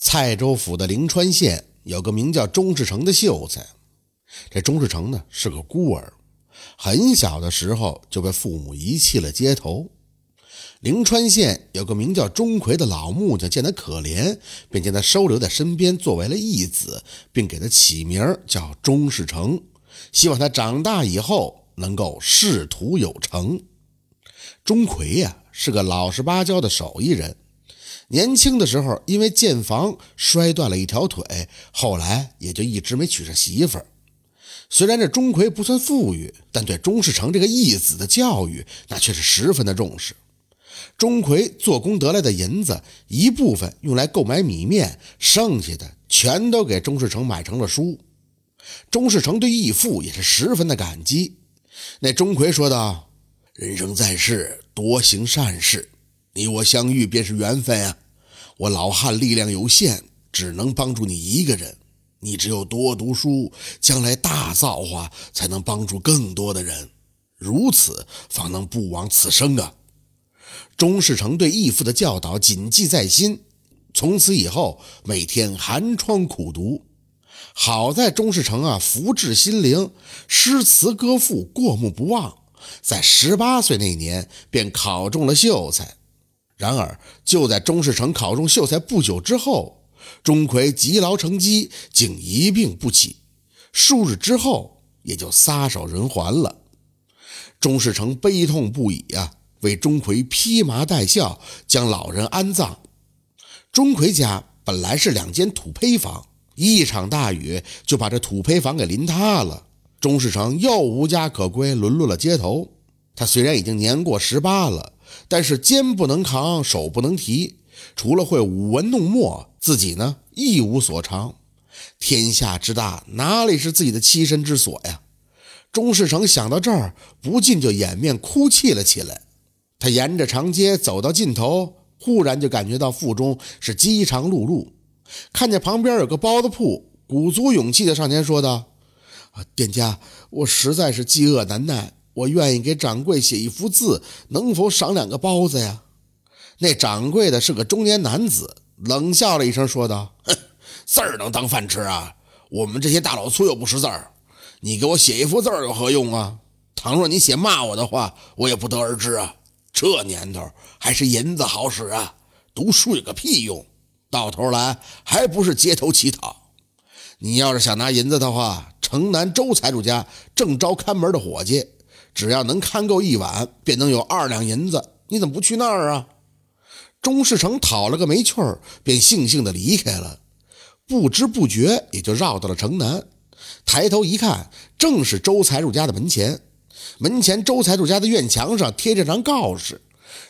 蔡州府的灵川县有个名叫钟世成的秀才。这钟世成呢是个孤儿，很小的时候就被父母遗弃了街头。灵川县有个名叫钟馗的老木匠，见他可怜，便将他收留在身边，作为了义子，并给他起名叫钟世成，希望他长大以后能够仕途有成。钟馗呀是个老实巴交的手艺人。年轻的时候，因为建房摔断了一条腿，后来也就一直没娶上媳妇儿。虽然这钟馗不算富裕，但对钟世成这个义子的教育，那却是十分的重视。钟馗做工得来的银子，一部分用来购买米面，剩下的全都给钟世成买成了书。钟世成对义父也是十分的感激。那钟馗说道：“人生在世，多行善事。”你我相遇便是缘分啊！我老汉力量有限，只能帮助你一个人。你只有多读书，将来大造化，才能帮助更多的人，如此方能不枉此生啊！钟世成对义父的教导谨记在心，从此以后每天寒窗苦读。好在钟世成啊，福至心灵，诗词歌赋过目不忘，在十八岁那年便考中了秀才。然而，就在钟世成考中秀才不久之后，钟馗积劳成疾，竟一病不起。数日之后，也就撒手人寰了。钟世成悲痛不已啊，为钟馗披麻戴孝，将老人安葬。钟馗家本来是两间土坯房，一场大雨就把这土坯房给淋塌了。钟世成又无家可归，沦落了街头。他虽然已经年过十八了。但是肩不能扛，手不能提，除了会舞文弄墨，自己呢一无所长。天下之大，哪里是自己的栖身之所呀？钟世成想到这儿，不禁就掩面哭泣了起来。他沿着长街走到尽头，忽然就感觉到腹中是饥肠辘辘，看见旁边有个包子铺，鼓足勇气的上前说道：“啊，店家，我实在是饥饿难耐。”我愿意给掌柜写一幅字，能否赏两个包子呀？那掌柜的是个中年男子，冷笑了一声，说道：“哼，字儿能当饭吃啊？我们这些大老粗又不识字儿，你给我写一幅字儿有何用啊？倘若你写骂我的话，我也不得而知啊。这年头还是银子好使啊，读书有个屁用，到头来还不是街头乞讨。你要是想拿银子的话，城南周财主家正招看门的伙计。”只要能看够一晚，便能有二两银子。你怎么不去那儿啊？钟世成讨了个没趣儿，便悻悻地离开了。不知不觉也就绕到了城南。抬头一看，正是周财主家的门前。门前周财主家的院墙上贴着张告示，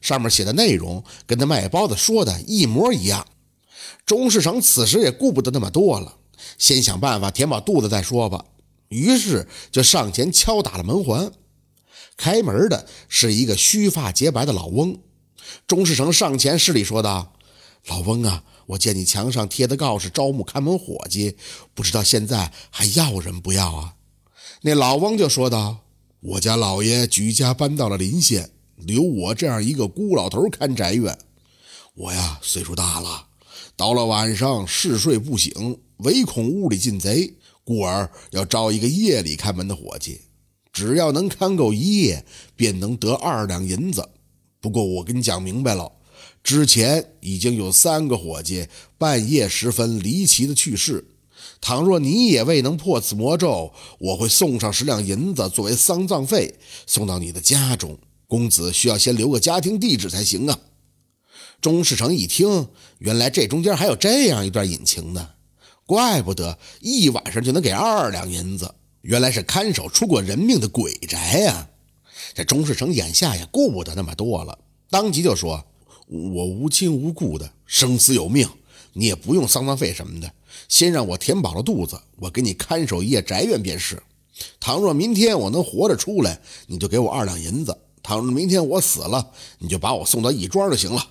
上面写的内容跟他卖包子说的一模一样。钟世成此时也顾不得那么多了，先想办法填饱肚子再说吧。于是就上前敲打了门环。开门的是一个须发洁白的老翁，钟世成上前施礼说道：“老翁啊，我见你墙上贴的告示招募看门伙计，不知道现在还要人不要啊？”那老翁就说道：“我家老爷举家搬到了临县，留我这样一个孤老头看宅院。我呀，岁数大了，到了晚上嗜睡不醒，唯恐屋里进贼，故而要招一个夜里看门的伙计。”只要能看够一夜，便能得二两银子。不过我跟你讲明白了，之前已经有三个伙计半夜时分离奇的去世。倘若你也未能破此魔咒，我会送上十两银子作为丧葬费，送到你的家中。公子需要先留个家庭地址才行啊。钟世成一听，原来这中间还有这样一段隐情呢，怪不得一晚上就能给二两银子。原来是看守出过人命的鬼宅呀！这钟世成眼下也顾不得那么多了，当即就说：“我无亲无故的，生死有命，你也不用丧葬费什么的，先让我填饱了肚子，我给你看守一夜宅院便是。倘若明天我能活着出来，你就给我二两银子；倘若明天我死了，你就把我送到义庄就行了。”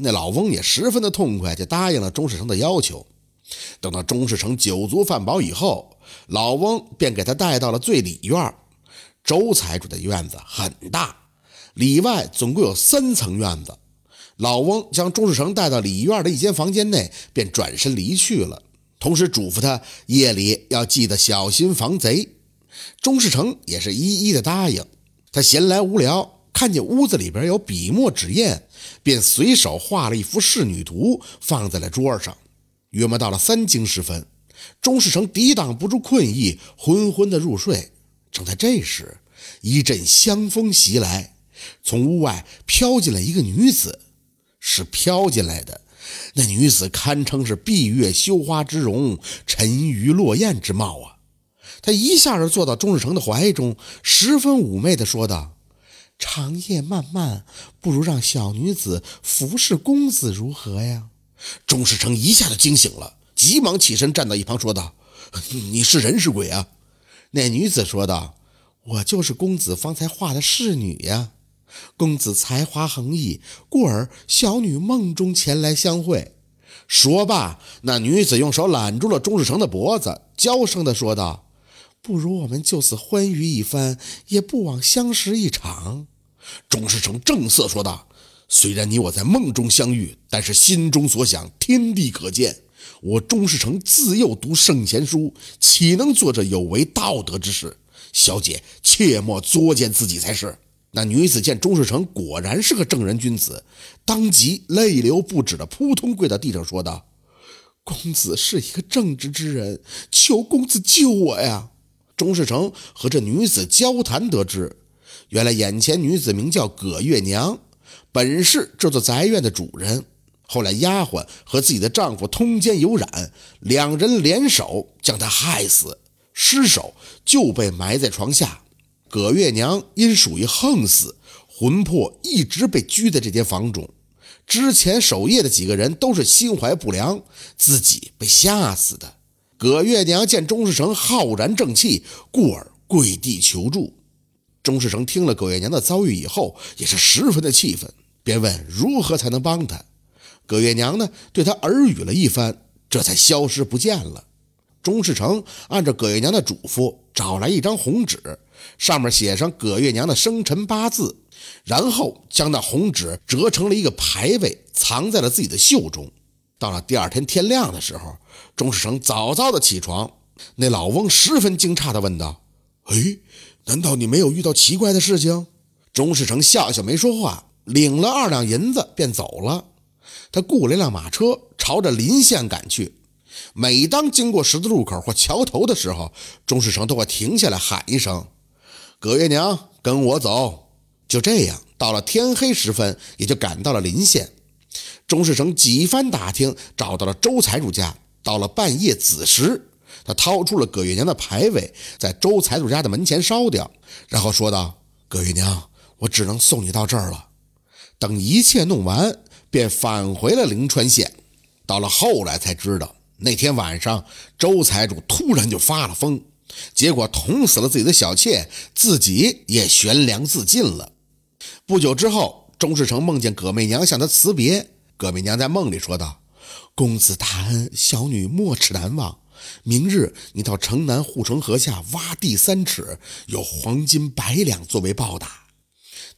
那老翁也十分的痛快，就答应了钟世成的要求。等到钟世成酒足饭饱以后，老翁便给他带到了最里院。周财主的院子很大，里外总共有三层院子。老翁将钟世成带到里院的一间房间内，便转身离去了，同时嘱咐他夜里要记得小心防贼。钟世成也是一一的答应。他闲来无聊，看见屋子里边有笔墨纸砚，便随手画了一幅仕女图，放在了桌上。约莫到了三更时分，钟世成抵挡不住困意，昏昏的入睡。正在这时，一阵香风袭来，从屋外飘进来一个女子。是飘进来的，那女子堪称是闭月羞花之容，沉鱼落雁之貌啊！她一下就坐到钟世成的怀中，十分妩媚地说道：“长夜漫漫，不如让小女子服侍公子如何呀？”钟世成一下就惊醒了，急忙起身站到一旁，说道：“你是人是鬼啊？”那女子说道：“我就是公子方才画的侍女呀。”公子才华横溢，故而小女梦中前来相会。说罢，那女子用手揽住了钟世成的脖子，娇声地说道：“不如我们就此欢愉一番，也不枉相识一场。”钟世成正色说道：“虽然你我在梦中相遇，但是心中所想，天地可见。我钟世成自幼读圣贤书，岂能做这有违道德之事？小姐切莫作践自己才是。”那女子见钟世成果然是个正人君子，当即泪流不止的扑通跪到地上，说道：“公子是一个正直之人，求公子救我呀！”钟世成和这女子交谈得知，原来眼前女子名叫葛月娘，本是这座宅院的主人。后来丫鬟和自己的丈夫通奸有染，两人联手将她害死，尸首就被埋在床下。葛月娘因属于横死，魂魄一直被拘在这间房中。之前守夜的几个人都是心怀不良，自己被吓死的。葛月娘见钟世成浩然正气，故而跪地求助。钟世成听了葛月娘的遭遇以后，也是十分的气愤，便问如何才能帮他。葛月娘呢，对他耳语了一番，这才消失不见了。钟世成按照葛月娘的嘱咐，找来一张红纸。上面写上葛月娘的生辰八字，然后将那红纸折成了一个牌位，藏在了自己的袖中。到了第二天天亮的时候，钟世成早早的起床。那老翁十分惊诧的问道：“哎，难道你没有遇到奇怪的事情？”钟世成笑笑没说话，领了二两银子便走了。他雇了一辆马车，朝着临县赶去。每当经过十字路口或桥头的时候，钟世成都会停下来喊一声。葛月娘，跟我走。就这样，到了天黑时分，也就赶到了临县。钟世成几番打听，找到了周财主家。到了半夜子时，他掏出了葛月娘的牌位，在周财主家的门前烧掉，然后说道：“葛月娘，我只能送你到这儿了。”等一切弄完，便返回了灵川县。到了后来才知道，那天晚上周财主突然就发了疯。结果捅死了自己的小妾，自己也悬梁自尽了。不久之后，钟世成梦见葛媚娘向他辞别。葛媚娘在梦里说道：“公子大恩，小女没齿难忘。明日你到城南护城河下挖地三尺，有黄金百两作为报答。”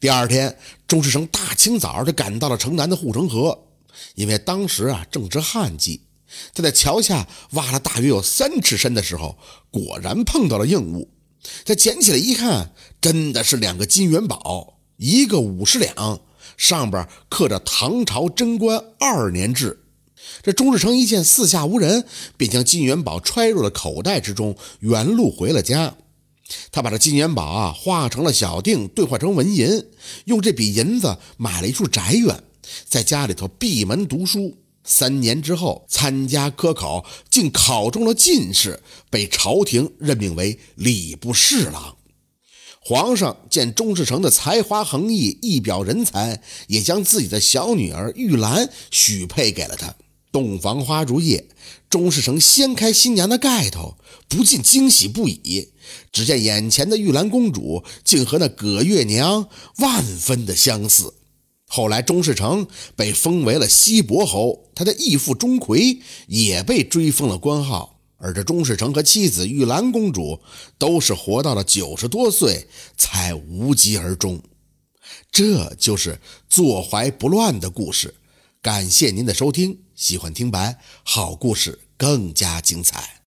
第二天，钟世成大清早就赶到了城南的护城河，因为当时啊正值旱季。他在桥下挖了大约有三尺深的时候，果然碰到了硬物。他捡起来一看，真的是两个金元宝，一个五十两，上边刻着“唐朝贞观二年制”。这钟世成一见四下无人，便将金元宝揣入了口袋之中，原路回了家。他把这金元宝啊化成了小锭，兑换成纹银，用这笔银子买了一处宅院，在家里头闭门读书。三年之后，参加科考，竟考中了进士，被朝廷任命为礼部侍郎。皇上见钟世成的才华横溢，一表人才，也将自己的小女儿玉兰许配给了他。洞房花烛夜，钟世成掀开新娘的盖头，不禁惊喜不已。只见眼前的玉兰公主，竟和那葛月娘万分的相似。后来，钟世成被封为了西伯侯，他的义父钟馗也被追封了官号。而这钟世成和妻子玉兰公主都是活到了九十多岁才无疾而终。这就是坐怀不乱的故事。感谢您的收听，喜欢听白好故事更加精彩。